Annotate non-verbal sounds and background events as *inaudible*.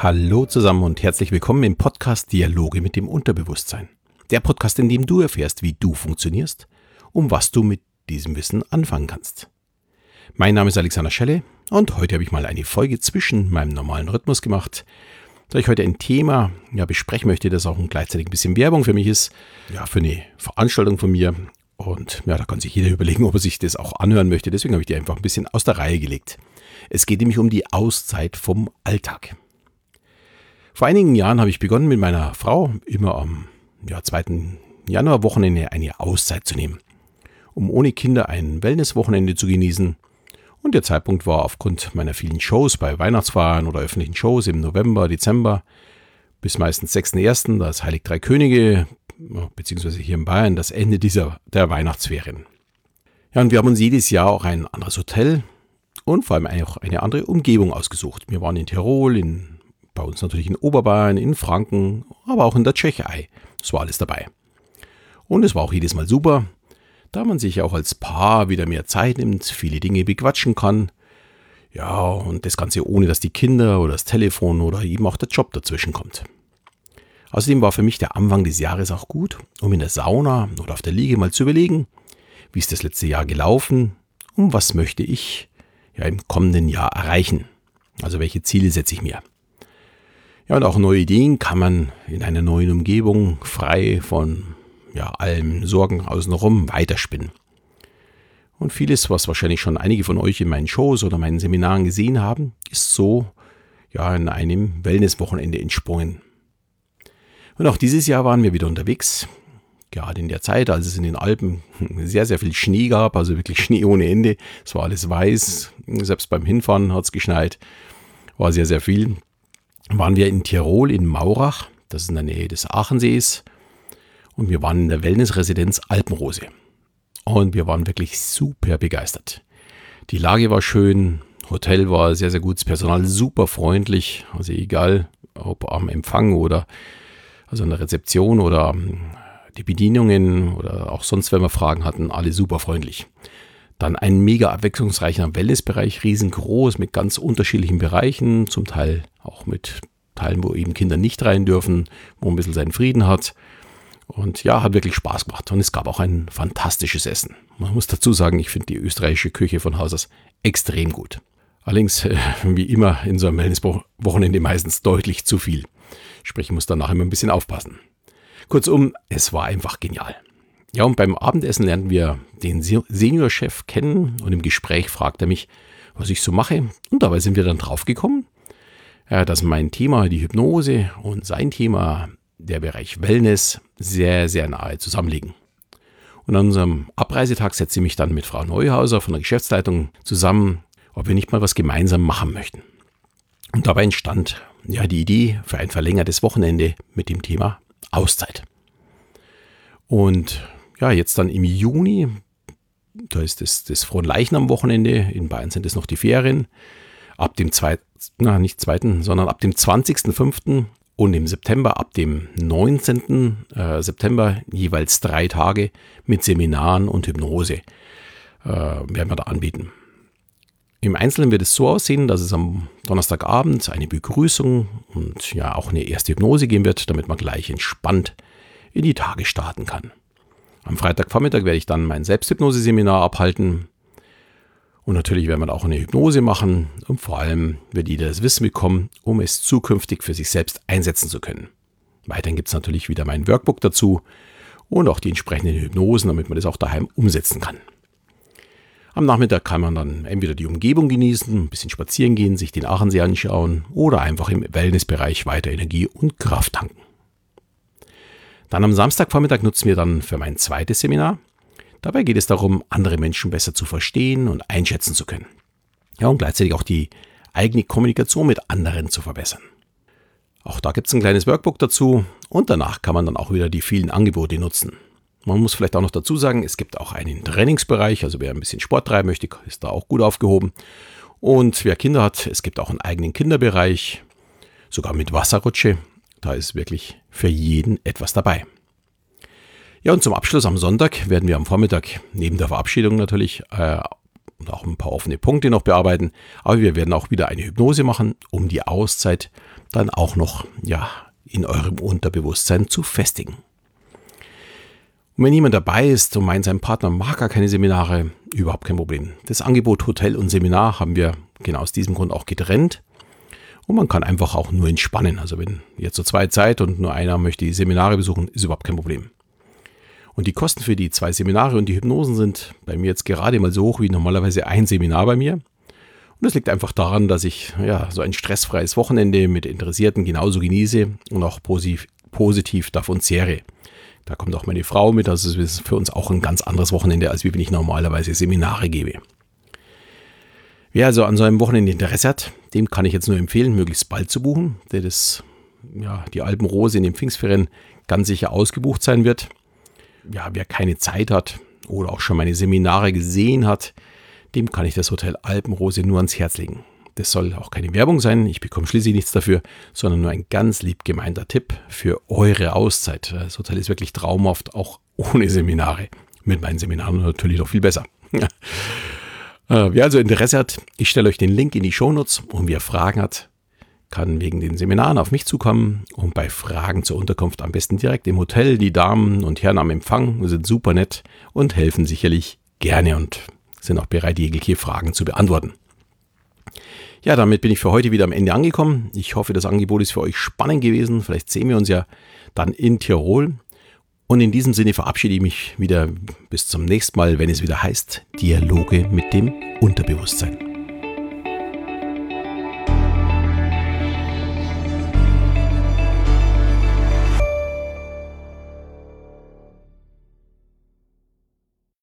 Hallo zusammen und herzlich willkommen im Podcast Dialoge mit dem Unterbewusstsein. Der Podcast, in dem du erfährst, wie du funktionierst, um was du mit diesem Wissen anfangen kannst. Mein Name ist Alexander Schelle und heute habe ich mal eine Folge zwischen meinem normalen Rhythmus gemacht, da ich heute ein Thema ja, besprechen möchte, das auch gleichzeitig ein bisschen Werbung für mich ist, ja, für eine Veranstaltung von mir. Und ja, da kann sich jeder *laughs* überlegen, ob er sich das auch anhören möchte. Deswegen habe ich die einfach ein bisschen aus der Reihe gelegt. Es geht nämlich um die Auszeit vom Alltag. Vor einigen Jahren habe ich begonnen mit meiner Frau immer am ja, 2. Januarwochenende eine Auszeit zu nehmen, um ohne Kinder ein Wellnesswochenende zu genießen. Und der Zeitpunkt war aufgrund meiner vielen Shows bei Weihnachtsfeiern oder öffentlichen Shows im November, Dezember bis meistens 6.1., das Heilig Drei Könige, beziehungsweise hier in Bayern das Ende dieser der Weihnachtsferien. Ja, und wir haben uns jedes Jahr auch ein anderes Hotel und vor allem auch eine andere Umgebung ausgesucht. Wir waren in Tirol, in bei uns natürlich in Oberbayern, in Franken, aber auch in der Tschechei. Das war alles dabei. Und es war auch jedes Mal super, da man sich auch als Paar wieder mehr Zeit nimmt, viele Dinge bequatschen kann. Ja, und das Ganze ohne, dass die Kinder oder das Telefon oder eben auch der Job dazwischen kommt. Außerdem war für mich der Anfang des Jahres auch gut, um in der Sauna oder auf der Liege mal zu überlegen, wie ist das letzte Jahr gelaufen und was möchte ich ja im kommenden Jahr erreichen. Also welche Ziele setze ich mir. Ja, und auch neue Ideen kann man in einer neuen Umgebung frei von ja, allem Sorgen außenrum weiterspinnen. Und vieles, was wahrscheinlich schon einige von euch in meinen Shows oder meinen Seminaren gesehen haben, ist so ja in einem Wellnesswochenende entsprungen. Und auch dieses Jahr waren wir wieder unterwegs. Gerade in der Zeit, als es in den Alpen *laughs* sehr, sehr viel Schnee gab, also wirklich *laughs* Schnee ohne Ende. Es war alles weiß. Selbst beim Hinfahren hat es geschneit. War sehr, sehr viel waren wir in Tirol in Maurach, das ist in der Nähe des Aachensees. Und wir waren in der Wellnessresidenz Alpenrose. Und wir waren wirklich super begeistert. Die Lage war schön, Hotel war sehr, sehr gut, das Personal super freundlich. Also egal, ob am Empfang oder also an der Rezeption oder ähm, die Bedienungen oder auch sonst, wenn wir Fragen hatten, alle super freundlich. Dann ein mega abwechslungsreicher Wellnessbereich, riesengroß, mit ganz unterschiedlichen Bereichen, zum Teil auch mit Teilen, wo eben Kinder nicht rein dürfen, wo man ein bisschen seinen Frieden hat. Und ja, hat wirklich Spaß gemacht. Und es gab auch ein fantastisches Essen. Man muss dazu sagen, ich finde die österreichische Küche von Haus aus extrem gut. Allerdings, äh, *laughs* wie immer in so einem Wellnesswochenende meistens deutlich zu viel. Sprich, ich muss danach immer ein bisschen aufpassen. Kurzum, es war einfach genial. Ja, und beim Abendessen lernten wir den Seniorchef kennen und im Gespräch fragt er mich, was ich so mache. Und dabei sind wir dann draufgekommen, dass mein Thema, die Hypnose und sein Thema, der Bereich Wellness, sehr, sehr nahe zusammenliegen. Und an unserem Abreisetag setze ich mich dann mit Frau Neuhauser von der Geschäftsleitung zusammen, ob wir nicht mal was gemeinsam machen möchten. Und dabei entstand ja die Idee für ein verlängertes Wochenende mit dem Thema Auszeit. Und ja, jetzt dann im Juni, da ist das, das Fronleichnam-Wochenende, in Bayern sind es noch die Ferien, ab dem zweiten, na nicht zweiten, sondern ab dem 20.05. und im September ab dem 19. Äh, September jeweils drei Tage mit Seminaren und Hypnose äh, werden wir da anbieten. Im Einzelnen wird es so aussehen, dass es am Donnerstagabend eine Begrüßung und ja auch eine erste Hypnose geben wird, damit man gleich entspannt in die Tage starten kann. Am Freitagvormittag werde ich dann mein Selbsthypnose-Seminar abhalten. Und natürlich werden wir auch eine Hypnose machen und vor allem wird jeder das Wissen bekommen, um es zukünftig für sich selbst einsetzen zu können. Weiterhin gibt es natürlich wieder mein Workbook dazu und auch die entsprechenden Hypnosen, damit man das auch daheim umsetzen kann. Am Nachmittag kann man dann entweder die Umgebung genießen, ein bisschen spazieren gehen, sich den Aachensee anschauen oder einfach im Wellnessbereich weiter Energie und Kraft tanken. Dann am Samstagvormittag nutzen wir dann für mein zweites Seminar. Dabei geht es darum, andere Menschen besser zu verstehen und einschätzen zu können. Ja, und gleichzeitig auch die eigene Kommunikation mit anderen zu verbessern. Auch da gibt es ein kleines Workbook dazu und danach kann man dann auch wieder die vielen Angebote nutzen. Man muss vielleicht auch noch dazu sagen, es gibt auch einen Trainingsbereich, also wer ein bisschen Sport treiben möchte, ist da auch gut aufgehoben. Und wer Kinder hat, es gibt auch einen eigenen Kinderbereich, sogar mit Wasserrutsche. Da ist wirklich für jeden etwas dabei. Ja, und zum Abschluss am Sonntag werden wir am Vormittag neben der Verabschiedung natürlich äh, auch ein paar offene Punkte noch bearbeiten. Aber wir werden auch wieder eine Hypnose machen, um die Auszeit dann auch noch ja, in eurem Unterbewusstsein zu festigen. Und wenn jemand dabei ist und meint, sein Partner mag gar keine Seminare, überhaupt kein Problem. Das Angebot Hotel und Seminar haben wir genau aus diesem Grund auch getrennt. Und man kann einfach auch nur entspannen. Also wenn ihr zu zweit seid und nur einer möchte die Seminare besuchen, ist überhaupt kein Problem. Und die Kosten für die zwei Seminare und die Hypnosen sind bei mir jetzt gerade mal so hoch wie normalerweise ein Seminar bei mir. Und das liegt einfach daran, dass ich ja so ein stressfreies Wochenende mit Interessierten genauso genieße und auch positiv, positiv davon zehre. Da kommt auch meine Frau mit, also es ist für uns auch ein ganz anderes Wochenende, als wenn ich normalerweise Seminare gebe. Wer also an so einem Wochenende Interesse hat, dem kann ich jetzt nur empfehlen, möglichst bald zu buchen, der das, ja, die Alpenrose in den Pfingstferien ganz sicher ausgebucht sein wird. Ja, wer keine Zeit hat oder auch schon meine Seminare gesehen hat, dem kann ich das Hotel Alpenrose nur ans Herz legen. Das soll auch keine Werbung sein, ich bekomme schließlich nichts dafür, sondern nur ein ganz lieb gemeinter Tipp für eure Auszeit. Das Hotel ist wirklich traumhaft, auch ohne Seminare. Mit meinen Seminaren natürlich noch viel besser. *laughs* Äh, wer also Interesse hat, ich stelle euch den Link in die Shownotes und wer Fragen hat, kann wegen den Seminaren auf mich zukommen und bei Fragen zur Unterkunft am besten direkt im Hotel. Die Damen und Herren am Empfang sind super nett und helfen sicherlich gerne und sind auch bereit, jegliche Fragen zu beantworten. Ja, damit bin ich für heute wieder am Ende angekommen. Ich hoffe, das Angebot ist für euch spannend gewesen. Vielleicht sehen wir uns ja dann in Tirol. Und in diesem Sinne verabschiede ich mich wieder bis zum nächsten Mal, wenn es wieder heißt Dialoge mit dem Unterbewusstsein.